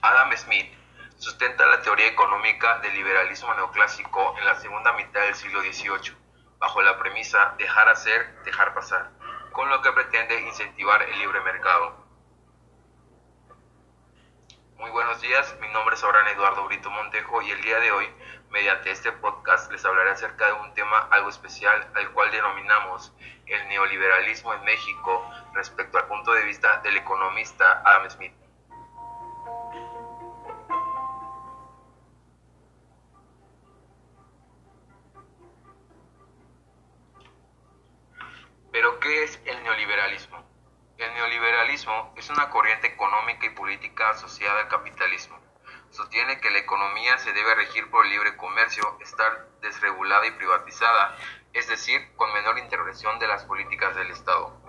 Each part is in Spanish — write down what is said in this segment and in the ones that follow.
Adam Smith sustenta la teoría económica del liberalismo neoclásico en la segunda mitad del siglo XVIII, bajo la premisa dejar hacer, dejar pasar, con lo que pretende incentivar el libre mercado. Muy buenos días, mi nombre es Abraham Eduardo Brito Montejo y el día de hoy, mediante este podcast, les hablaré acerca de un tema algo especial al cual denominamos el neoliberalismo en México respecto al punto de vista del economista Adam Smith. Pero, ¿qué es el neoliberalismo? El neoliberalismo es una corriente económica y política asociada al capitalismo. Sostiene que la economía se debe regir por el libre comercio, estar desregulada y privatizada, es decir, con menor intervención de las políticas del Estado.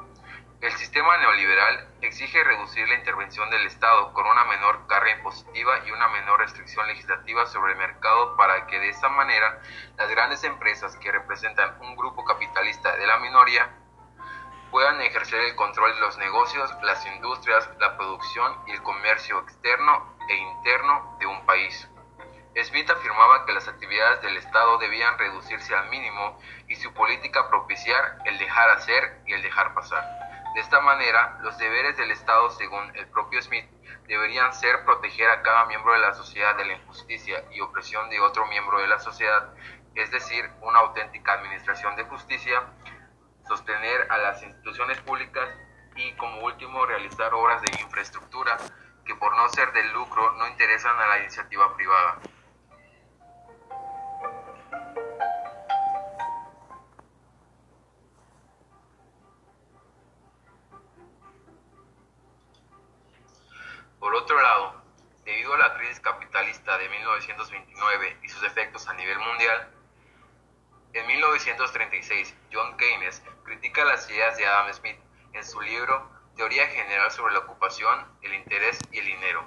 El sistema neoliberal exige reducir la intervención del Estado con una menor carga impositiva y una menor restricción legislativa sobre el mercado para que de esa manera las grandes empresas que representan un grupo capitalista de la minoría puedan ejercer el control de los negocios, las industrias, la producción y el comercio externo e interno de un país. Smith afirmaba que las actividades del Estado debían reducirse al mínimo y su política propiciar el dejar hacer y el dejar pasar. De esta manera, los deberes del Estado, según el propio Smith, deberían ser proteger a cada miembro de la sociedad de la injusticia y opresión de otro miembro de la sociedad, es decir, una auténtica administración de justicia, sostener a las instituciones públicas y como último realizar obras de infraestructura que por no ser del lucro no interesan a la iniciativa privada. En 1936, John Keynes critica las ideas de Adam Smith en su libro Teoría General sobre la Ocupación, el Interés y el Dinero.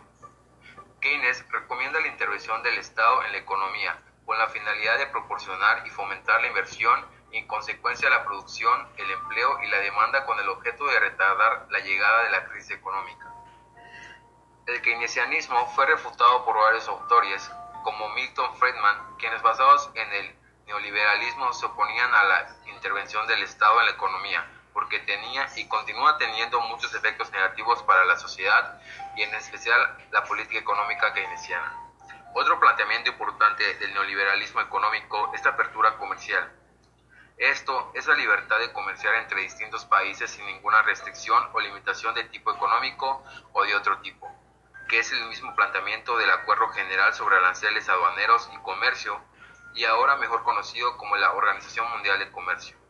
Keynes recomienda la intervención del Estado en la economía con la finalidad de proporcionar y fomentar la inversión y en consecuencia la producción, el empleo y la demanda con el objeto de retardar la llegada de la crisis económica. El keynesianismo fue refutado por varios autores, como Milton Friedman, quienes basados en el neoliberalismo se oponían a la intervención del Estado en la economía, porque tenía y continúa teniendo muchos efectos negativos para la sociedad y en especial la política económica keynesiana. Otro planteamiento importante del neoliberalismo económico es la apertura comercial. Esto es la libertad de comerciar entre distintos países sin ninguna restricción o limitación de tipo económico o de otro tipo, que es el mismo planteamiento del Acuerdo General sobre Aranceles Aduaneros y Comercio y ahora mejor conocido como la Organización Mundial de Comercio.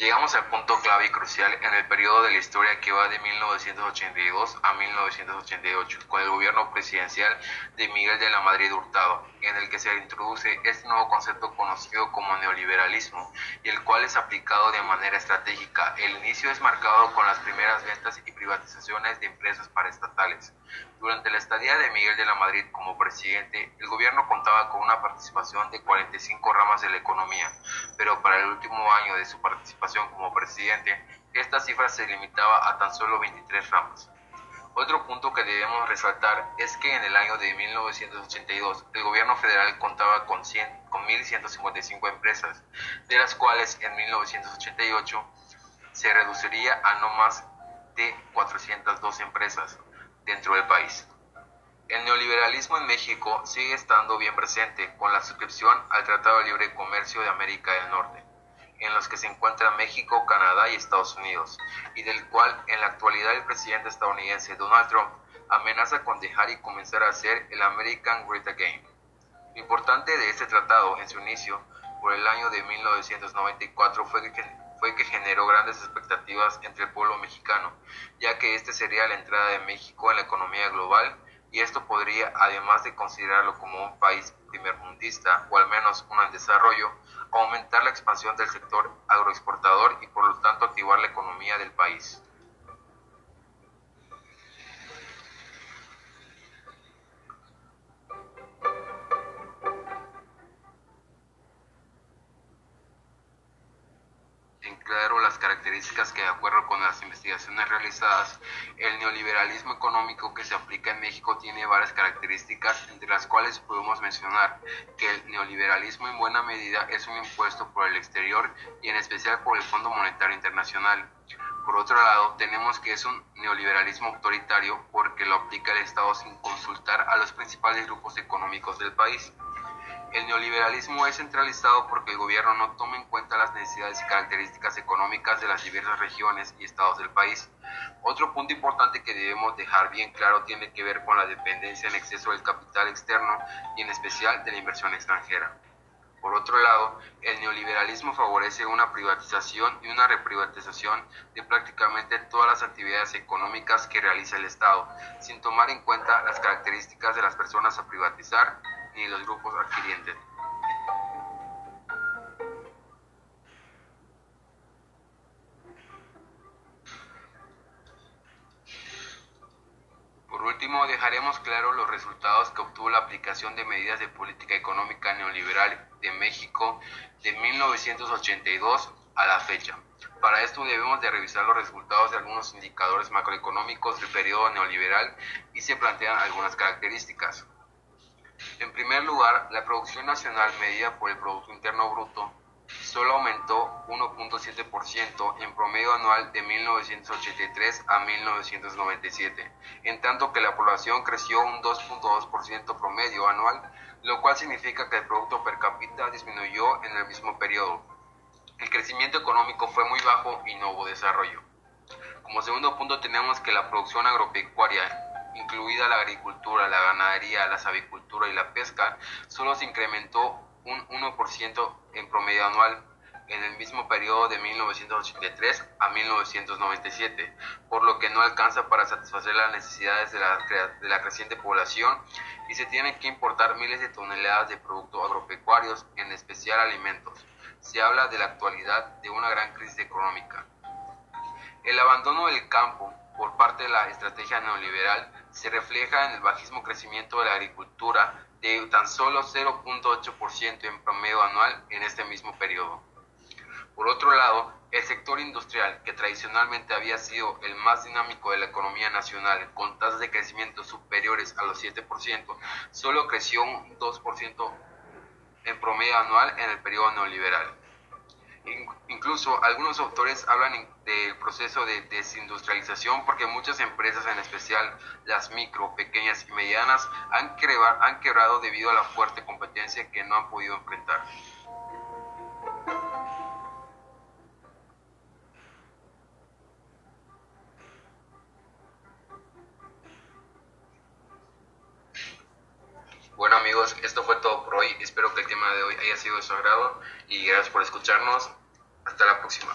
Llegamos al punto clave y crucial en el periodo de la historia que va de 1982 a 1988, con el gobierno presidencial de Miguel de la Madrid Hurtado, en el que se introduce este nuevo concepto conocido como neoliberalismo y el cual es aplicado de manera estratégica. El inicio es marcado con las primeras ventas y privatizaciones de empresas paraestatales. Durante la estadía de Miguel de la Madrid como presidente, el gobierno contaba con una participación de 45 ramas de la economía, pero para el último año de su participación como presidente, esta cifra se limitaba a tan solo 23 ramas. Otro punto que debemos resaltar es que en el año de 1982 el gobierno federal contaba con, 100, con 1.155 empresas, de las cuales en 1988 se reduciría a no más de 402 empresas dentro del país. El neoliberalismo en México sigue estando bien presente con la suscripción al Tratado de Libre Comercio de América del Norte en los que se encuentran México, Canadá y Estados Unidos, y del cual en la actualidad el presidente estadounidense Donald Trump amenaza con dejar y comenzar a hacer el American Great Again. Lo importante de este tratado en su inicio, por el año de 1994, fue que, fue que generó grandes expectativas entre el pueblo mexicano, ya que este sería la entrada de México en la economía global y esto podría, además de considerarlo como un país primermundista o al menos un en desarrollo, aumentar la expansión del sector agroexportador y por lo tanto activar la economía del país. Claro las características que de acuerdo con las investigaciones realizadas, el neoliberalismo económico que se aplica en México tiene varias características, entre las cuales podemos mencionar que el neoliberalismo en buena medida es un impuesto por el exterior y en especial por el Fondo Monetario Internacional. Por otro lado, tenemos que es un neoliberalismo autoritario porque lo aplica el Estado sin consultar a los principales grupos económicos del país. El neoliberalismo es centralizado porque el gobierno no toma en cuenta las necesidades y características económicas de las diversas regiones y estados del país. Otro punto importante que debemos dejar bien claro tiene que ver con la dependencia en exceso del capital externo y en especial de la inversión extranjera. Por otro lado, el neoliberalismo favorece una privatización y una reprivatización de prácticamente todas las actividades económicas que realiza el Estado, sin tomar en cuenta las características de las personas a privatizar ni los grupos adquirientes. Por último, dejaremos claro los resultados que obtuvo la aplicación de medidas de política económica neoliberal de México de 1982 a la fecha. Para esto debemos de revisar los resultados de algunos indicadores macroeconómicos del periodo neoliberal y se plantean algunas características. En primer lugar, la producción nacional medida por el Producto Interno Bruto solo aumentó 1.7% en promedio anual de 1983 a 1997, en tanto que la población creció un 2.2% promedio anual, lo cual significa que el Producto per cápita disminuyó en el mismo periodo. El crecimiento económico fue muy bajo y no hubo desarrollo. Como segundo punto tenemos que la producción agropecuaria incluida la agricultura, la ganadería, la sabicultura y la pesca, solo se incrementó un 1% en promedio anual en el mismo periodo de 1983 a 1997, por lo que no alcanza para satisfacer las necesidades de la, de la creciente población y se tienen que importar miles de toneladas de productos agropecuarios, en especial alimentos. Se habla de la actualidad de una gran crisis económica. El abandono del campo por parte de la estrategia neoliberal se refleja en el bajismo crecimiento de la agricultura de tan solo 0.8% en promedio anual en este mismo periodo. Por otro lado, el sector industrial, que tradicionalmente había sido el más dinámico de la economía nacional, con tasas de crecimiento superiores a los 7%, solo creció un 2% en promedio anual en el periodo neoliberal. Incluso algunos autores hablan del proceso de desindustrialización porque muchas empresas, en especial las micro, pequeñas y medianas, han, han quebrado debido a la fuerte competencia que no han podido enfrentar. Esto fue todo por hoy. Espero que el tema de hoy haya sido de su agrado y gracias por escucharnos. Hasta la próxima.